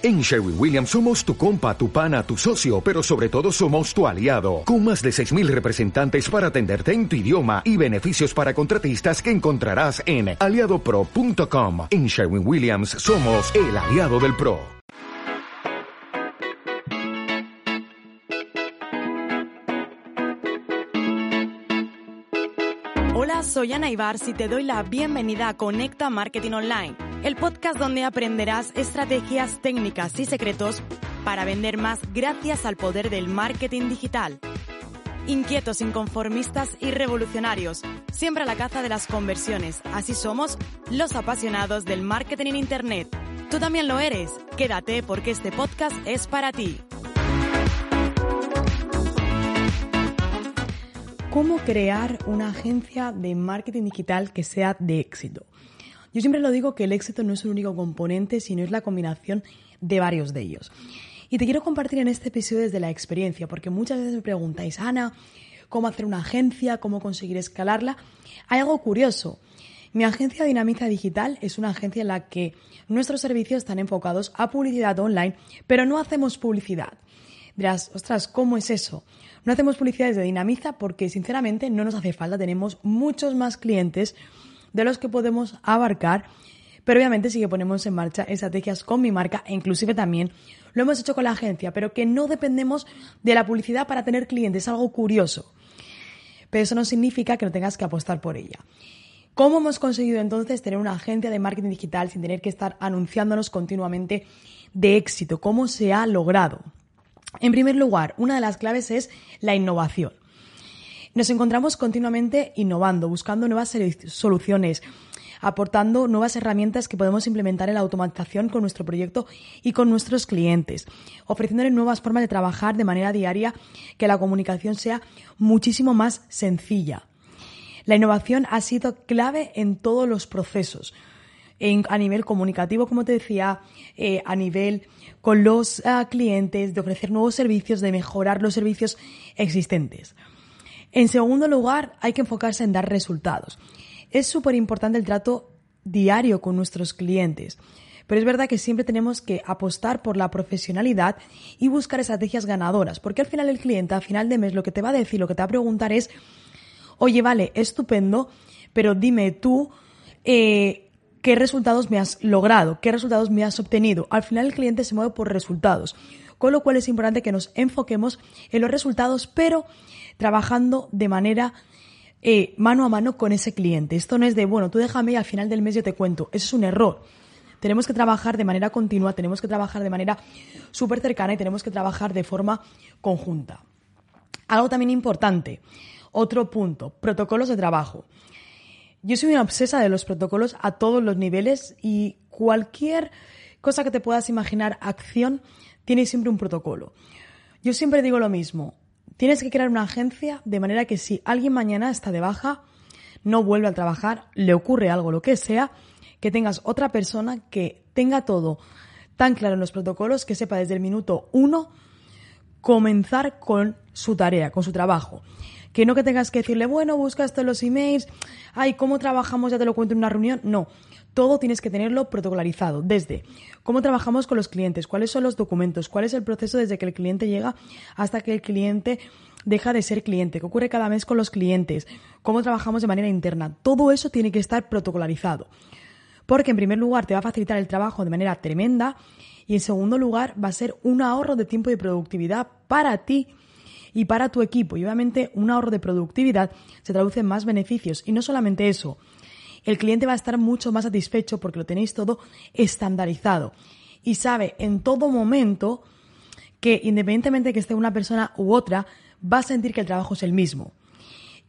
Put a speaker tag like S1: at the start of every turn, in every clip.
S1: En Sherwin Williams somos tu compa, tu pana, tu socio, pero sobre todo somos tu aliado, con más de 6.000 representantes para atenderte en tu idioma y beneficios para contratistas que encontrarás en aliadopro.com. En Sherwin Williams somos el aliado del PRO.
S2: Hola, soy Ana Ibar y te doy la bienvenida a Conecta Marketing Online el podcast donde aprenderás estrategias, técnicas y secretos para vender más gracias al poder del marketing digital. Inquietos, inconformistas y revolucionarios, siempre a la caza de las conversiones. Así somos los apasionados del marketing en Internet. Tú también lo eres. Quédate porque este podcast es para ti. ¿Cómo crear una agencia de marketing digital que sea de éxito? Yo siempre lo digo que el éxito no es un único componente, sino es la combinación de varios de ellos. Y te quiero compartir en este episodio desde la experiencia, porque muchas veces me preguntáis, Ana, ¿cómo hacer una agencia? ¿Cómo conseguir escalarla? Hay algo curioso. Mi agencia Dinamiza Digital es una agencia en la que nuestros servicios están enfocados a publicidad online, pero no hacemos publicidad. Dirás, ostras, ¿cómo es eso? No hacemos publicidad desde Dinamiza porque sinceramente no nos hace falta, tenemos muchos más clientes de los que podemos abarcar, pero obviamente sí que ponemos en marcha estrategias con mi marca e inclusive también lo hemos hecho con la agencia, pero que no dependemos de la publicidad para tener clientes, es algo curioso. Pero eso no significa que no tengas que apostar por ella. ¿Cómo hemos conseguido entonces tener una agencia de marketing digital sin tener que estar anunciándonos continuamente de éxito? ¿Cómo se ha logrado? En primer lugar, una de las claves es la innovación. Nos encontramos continuamente innovando, buscando nuevas soluciones, aportando nuevas herramientas que podemos implementar en la automatización con nuestro proyecto y con nuestros clientes, ofreciéndole nuevas formas de trabajar de manera diaria, que la comunicación sea muchísimo más sencilla. La innovación ha sido clave en todos los procesos. a nivel comunicativo, como te decía, eh, a nivel con los ah, clientes, de ofrecer nuevos servicios, de mejorar los servicios existentes. En segundo lugar, hay que enfocarse en dar resultados. Es súper importante el trato diario con nuestros clientes. Pero es verdad que siempre tenemos que apostar por la profesionalidad y buscar estrategias ganadoras, porque al final el cliente, a final de mes, lo que te va a decir, lo que te va a preguntar es, oye, vale, estupendo, pero dime tú eh, qué resultados me has logrado, qué resultados me has obtenido. Al final el cliente se mueve por resultados, con lo cual es importante que nos enfoquemos en los resultados, pero trabajando de manera eh, mano a mano con ese cliente. Esto no es de, bueno, tú déjame y al final del mes yo te cuento. Eso es un error. Tenemos que trabajar de manera continua, tenemos que trabajar de manera súper cercana y tenemos que trabajar de forma conjunta. Algo también importante, otro punto, protocolos de trabajo. Yo soy una obsesa de los protocolos a todos los niveles y cualquier cosa que te puedas imaginar, acción, tiene siempre un protocolo. Yo siempre digo lo mismo, Tienes que crear una agencia de manera que si alguien mañana está de baja, no vuelve a trabajar, le ocurre algo, lo que sea, que tengas otra persona que tenga todo tan claro en los protocolos que sepa desde el minuto uno comenzar con su tarea, con su trabajo. Que no que tengas que decirle, bueno, busca esto en los emails, ay, ¿cómo trabajamos? Ya te lo cuento en una reunión. No, todo tienes que tenerlo protocolarizado, desde cómo trabajamos con los clientes, cuáles son los documentos, cuál es el proceso desde que el cliente llega hasta que el cliente deja de ser cliente, qué ocurre cada mes con los clientes, cómo trabajamos de manera interna. Todo eso tiene que estar protocolarizado. Porque en primer lugar te va a facilitar el trabajo de manera tremenda y en segundo lugar va a ser un ahorro de tiempo y productividad para ti y para tu equipo. Y obviamente un ahorro de productividad se traduce en más beneficios. Y no solamente eso, el cliente va a estar mucho más satisfecho porque lo tenéis todo estandarizado y sabe en todo momento que independientemente de que esté una persona u otra, va a sentir que el trabajo es el mismo.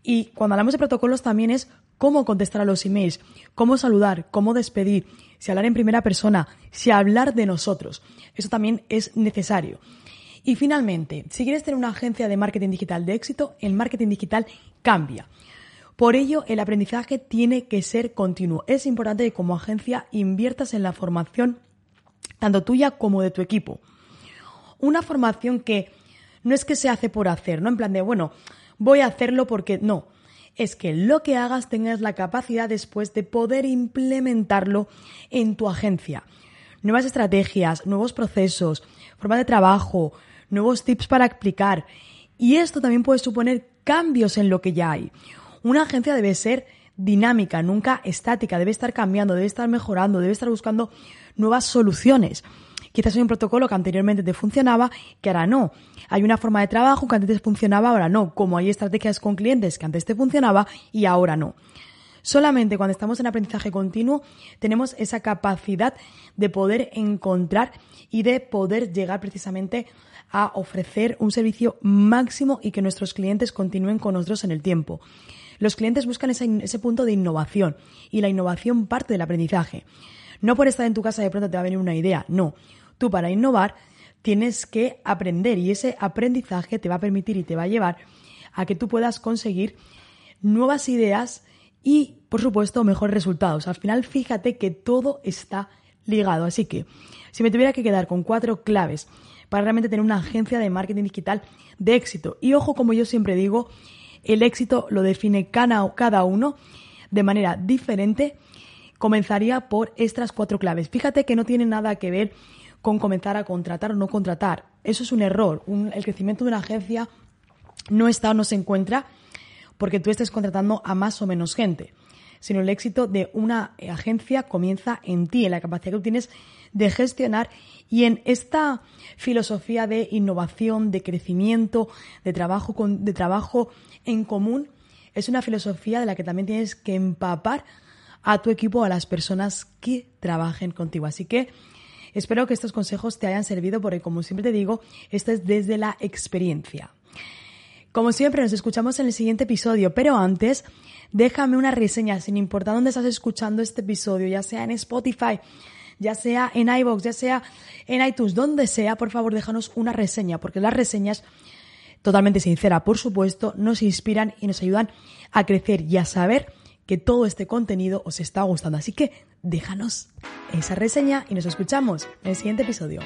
S2: Y cuando hablamos de protocolos también es cómo contestar a los emails, cómo saludar, cómo despedir, si hablar en primera persona, si hablar de nosotros. Eso también es necesario. Y finalmente, si quieres tener una agencia de marketing digital de éxito, el marketing digital cambia. Por ello, el aprendizaje tiene que ser continuo. Es importante que como agencia inviertas en la formación tanto tuya como de tu equipo. Una formación que no es que se hace por hacer, no en plan de, bueno, voy a hacerlo porque no. Es que lo que hagas tengas la capacidad después de poder implementarlo en tu agencia. nuevas estrategias, nuevos procesos, formas de trabajo, nuevos tips para explicar. Y esto también puede suponer cambios en lo que ya hay. Una agencia debe ser dinámica, nunca estática, debe estar cambiando, debe estar mejorando, debe estar buscando nuevas soluciones. Quizás hay un protocolo que anteriormente te funcionaba, que ahora no. Hay una forma de trabajo que antes funcionaba, ahora no. Como hay estrategias con clientes que antes te funcionaba y ahora no. Solamente cuando estamos en aprendizaje continuo tenemos esa capacidad de poder encontrar y de poder llegar precisamente a ofrecer un servicio máximo y que nuestros clientes continúen con nosotros en el tiempo. Los clientes buscan ese, punto de innovación y la innovación parte del aprendizaje. No por estar en tu casa de pronto te va a venir una idea, no. Tú para innovar tienes que aprender y ese aprendizaje te va a permitir y te va a llevar a que tú puedas conseguir nuevas ideas y, por supuesto, mejores resultados. Al final, fíjate que todo está ligado. Así que, si me tuviera que quedar con cuatro claves para realmente tener una agencia de marketing digital de éxito, y ojo, como yo siempre digo, el éxito lo define cada uno de manera diferente, comenzaría por estas cuatro claves. Fíjate que no tiene nada que ver con comenzar a contratar o no contratar. Eso es un error. el crecimiento de una agencia no está o no se encuentra porque tú estés contratando a más o menos gente, sino el éxito de una agencia comienza en ti, en la capacidad que tú tienes de gestionar y en esta filosofía de innovación, de crecimiento, de trabajo, de trabajo en común. Es una filosofía de la que también tienes que empapar a tu equipo, a las personas que trabajen contigo. Así que espero que estos consejos te hayan servido porque, como siempre te digo, esto es desde la experiencia. Como siempre, nos escuchamos en el siguiente episodio, pero antes, déjame una reseña, sin importar dónde estás escuchando este episodio, ya sea en Spotify, ya sea en iVoox, ya sea en iTunes, donde sea, por favor, déjanos una reseña, porque las reseñas, totalmente sincera, por supuesto, nos inspiran y nos ayudan a crecer y a saber que todo este contenido os está gustando. Así que déjanos esa reseña y nos escuchamos en el siguiente episodio.